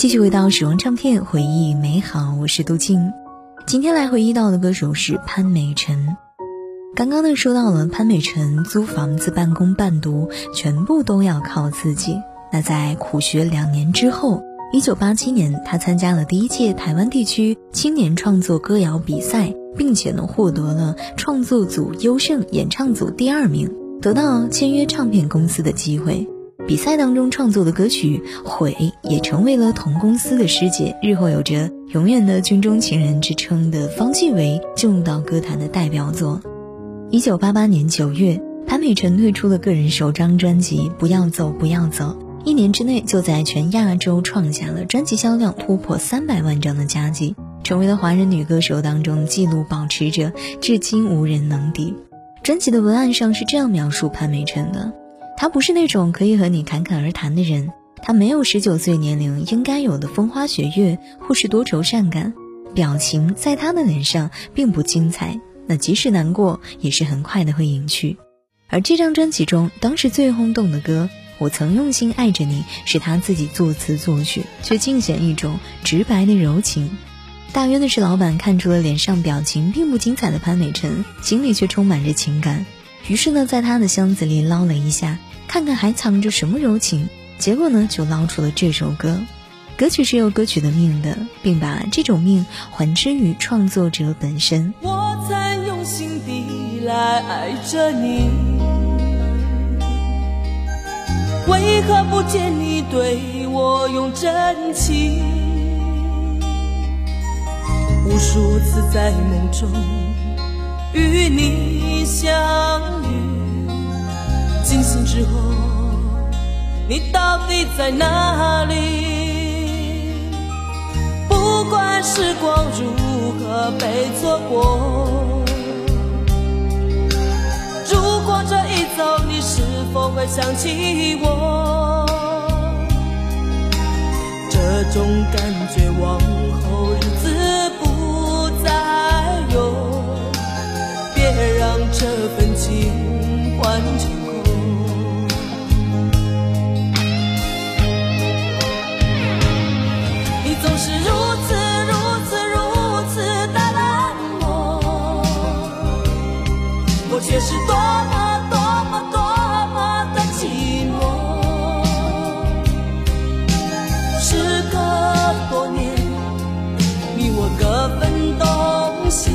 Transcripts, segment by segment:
继续回到时光唱片，回忆美好。我是杜静，今天来回忆到的歌手是潘美辰。刚刚呢说到了潘美辰租房子半工半读，全部都要靠自己。那在苦学两年之后，一九八七年，他参加了第一届台湾地区青年创作歌谣比赛，并且呢获得了创作组优胜、演唱组第二名，得到签约唱片公司的机会。比赛当中创作的歌曲《悔》也成为了同公司的师姐，日后有着“永远的军中情人”之称的方季韦进入到歌坛的代表作。一九八八年九月，潘美辰推出了个人首张专辑《不要走，不要走》，一年之内就在全亚洲创下了专辑销量突破三百万张的佳绩，成为了华人女歌手当中纪录保持者，至今无人能敌。专辑的文案上是这样描述潘美辰的。他不是那种可以和你侃侃而谈的人，他没有十九岁年龄应该有的风花雪月或是多愁善感，表情在他的脸上并不精彩，那即使难过也是很快的会隐去。而这张专辑中当时最轰动的歌《我曾用心爱着你》，是他自己作词作曲，却尽显一种直白的柔情。大约的是老板看出了脸上表情并不精彩的潘美辰，心里却充满着情感，于是呢，在他的箱子里捞了一下。看看还藏着什么柔情，结果呢，就捞出了这首歌。歌曲是有歌曲的命的，并把这种命还之于创作者本身。我曾用心地来爱着你，为何不见你对我用真情？无数次在梦中与你相遇。惊醒之后，你到底在哪里？不管时光如何被错过，如果这一走，你是否会想起我？这种感觉往后日子是多么多么多么的寂寞。时隔多年，你我各分东西，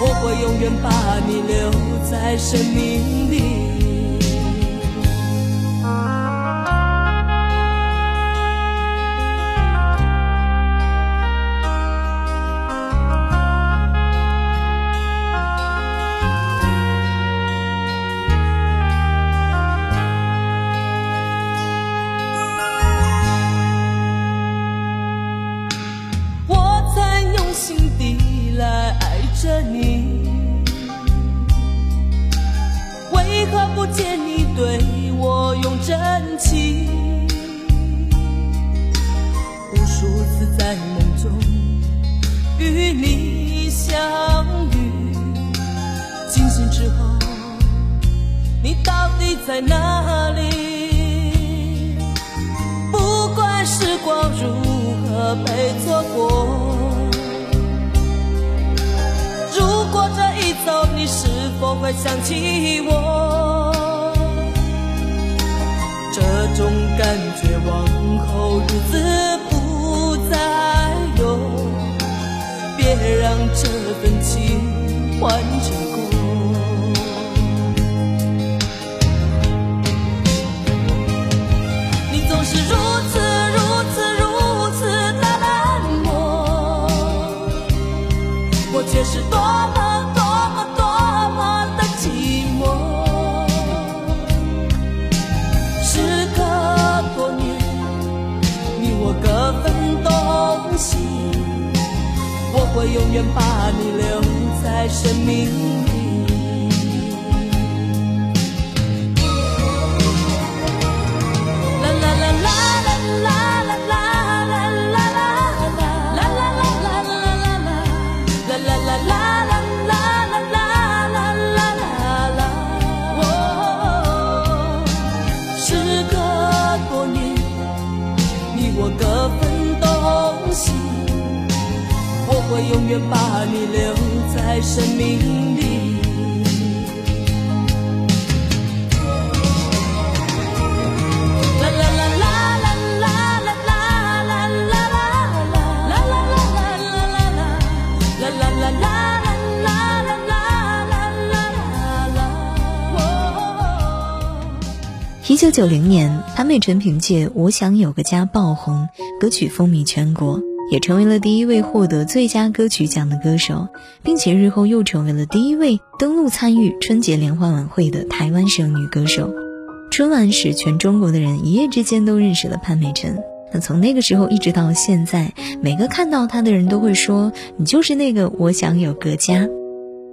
我会永远把你留在生命里。着你，为何不见你对我用真情？无数次在梦中与你相遇，惊醒之后，你到底在哪里？不管时光如何被错过。走，你是否会想起我？这种感觉往后日子不再有，别让这份情换成空。你总是如此如此如此的冷漠，我却是多我永远把你留在生命会永远把你留在生命里。一九九零年，潘美辰凭借《我想有个家》爆红，歌曲风靡全国，也成为了第一位获得最佳歌曲奖的歌手，并且日后又成为了第一位登陆参与春节联欢晚会的台湾省女歌手。春晚使全中国的人一夜之间都认识了潘美辰。那从那个时候一直到现在，每个看到她的人都会说：“你就是那个我想有个家。”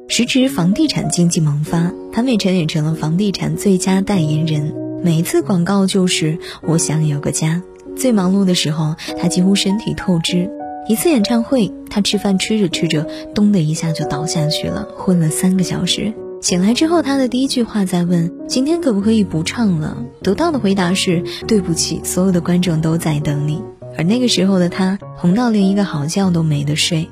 时值房地产经济萌发，潘美辰也成了房地产最佳代言人。每一次广告就是我想有个家。最忙碌的时候，他几乎身体透支。一次演唱会，他吃饭吃着吃着，咚的一下就倒下去了，昏了三个小时。醒来之后，他的第一句话在问：“今天可不可以不唱了？”得到的回答是：“对不起，所有的观众都在等你。”而那个时候的他，红到连一个好觉都没得睡。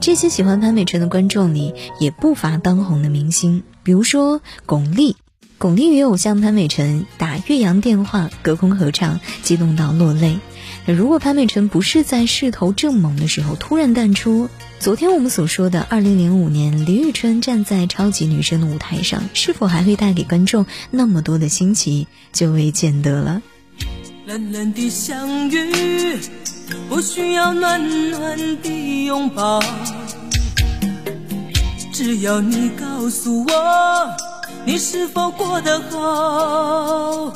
这些喜欢潘美辰的观众里，也不乏当红的明星，比如说巩俐。巩俐与偶像潘美辰打岳阳电话，隔空合唱，激动到落泪。如果潘美辰不是在势头正猛的时候突然淡出，昨天我们所说的二零零五年李宇春站在超级女声的舞台上，是否还会带给观众那么多的新奇，就未见得了。冷冷的相遇，不需要暖暖的拥抱，只要你告诉我。你是否过得好？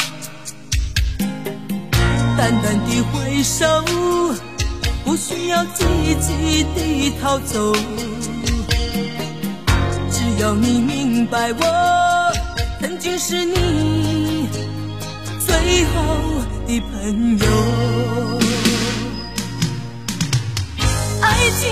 淡淡的挥手，不需要积极的逃走。只要你明白，我曾经是你最好的朋友。爱情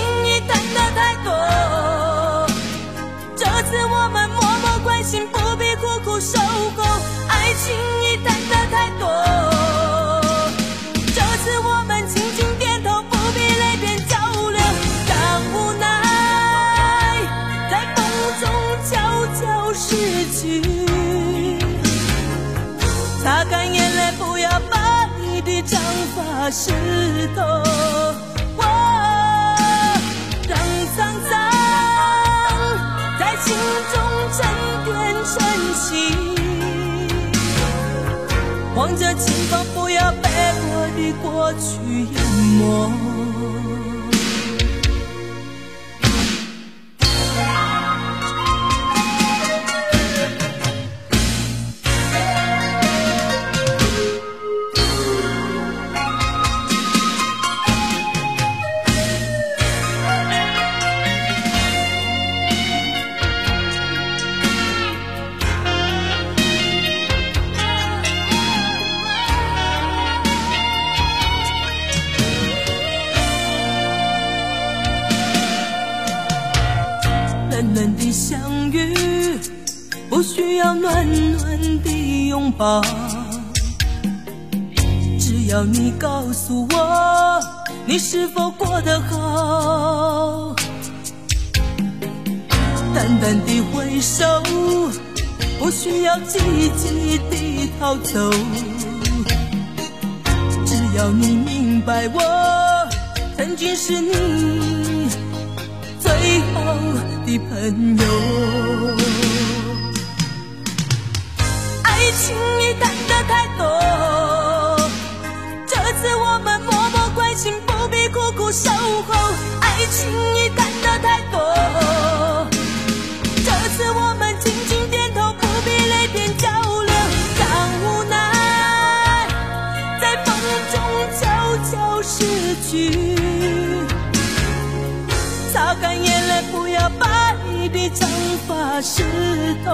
失去，擦干眼泪，不要把你的长发湿透。望着前方，不要被我的过去淹没。不需要暖暖的拥抱，只要你告诉我你是否过得好。淡淡的挥手，不需要积极的逃走，只要你明白我曾经是你最好。的朋友，情你谈的太多，这次我们默默关心，不必苦苦守候。爱情你谈的太多，这次我们轻轻点头，不必泪边交流。让无奈在风中悄悄逝去，擦干眼泪，不要把。的长发湿透，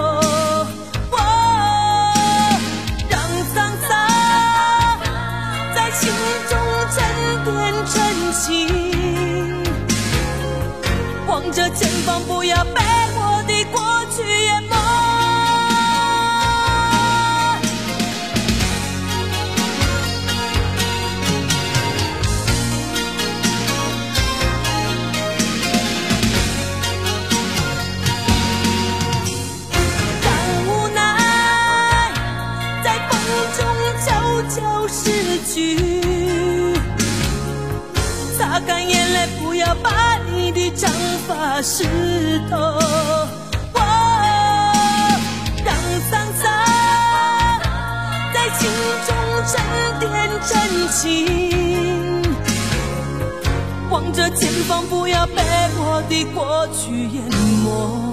发湿透。哦，让沧桑在心中沉淀真情，望着前方，不要被我的过去淹没。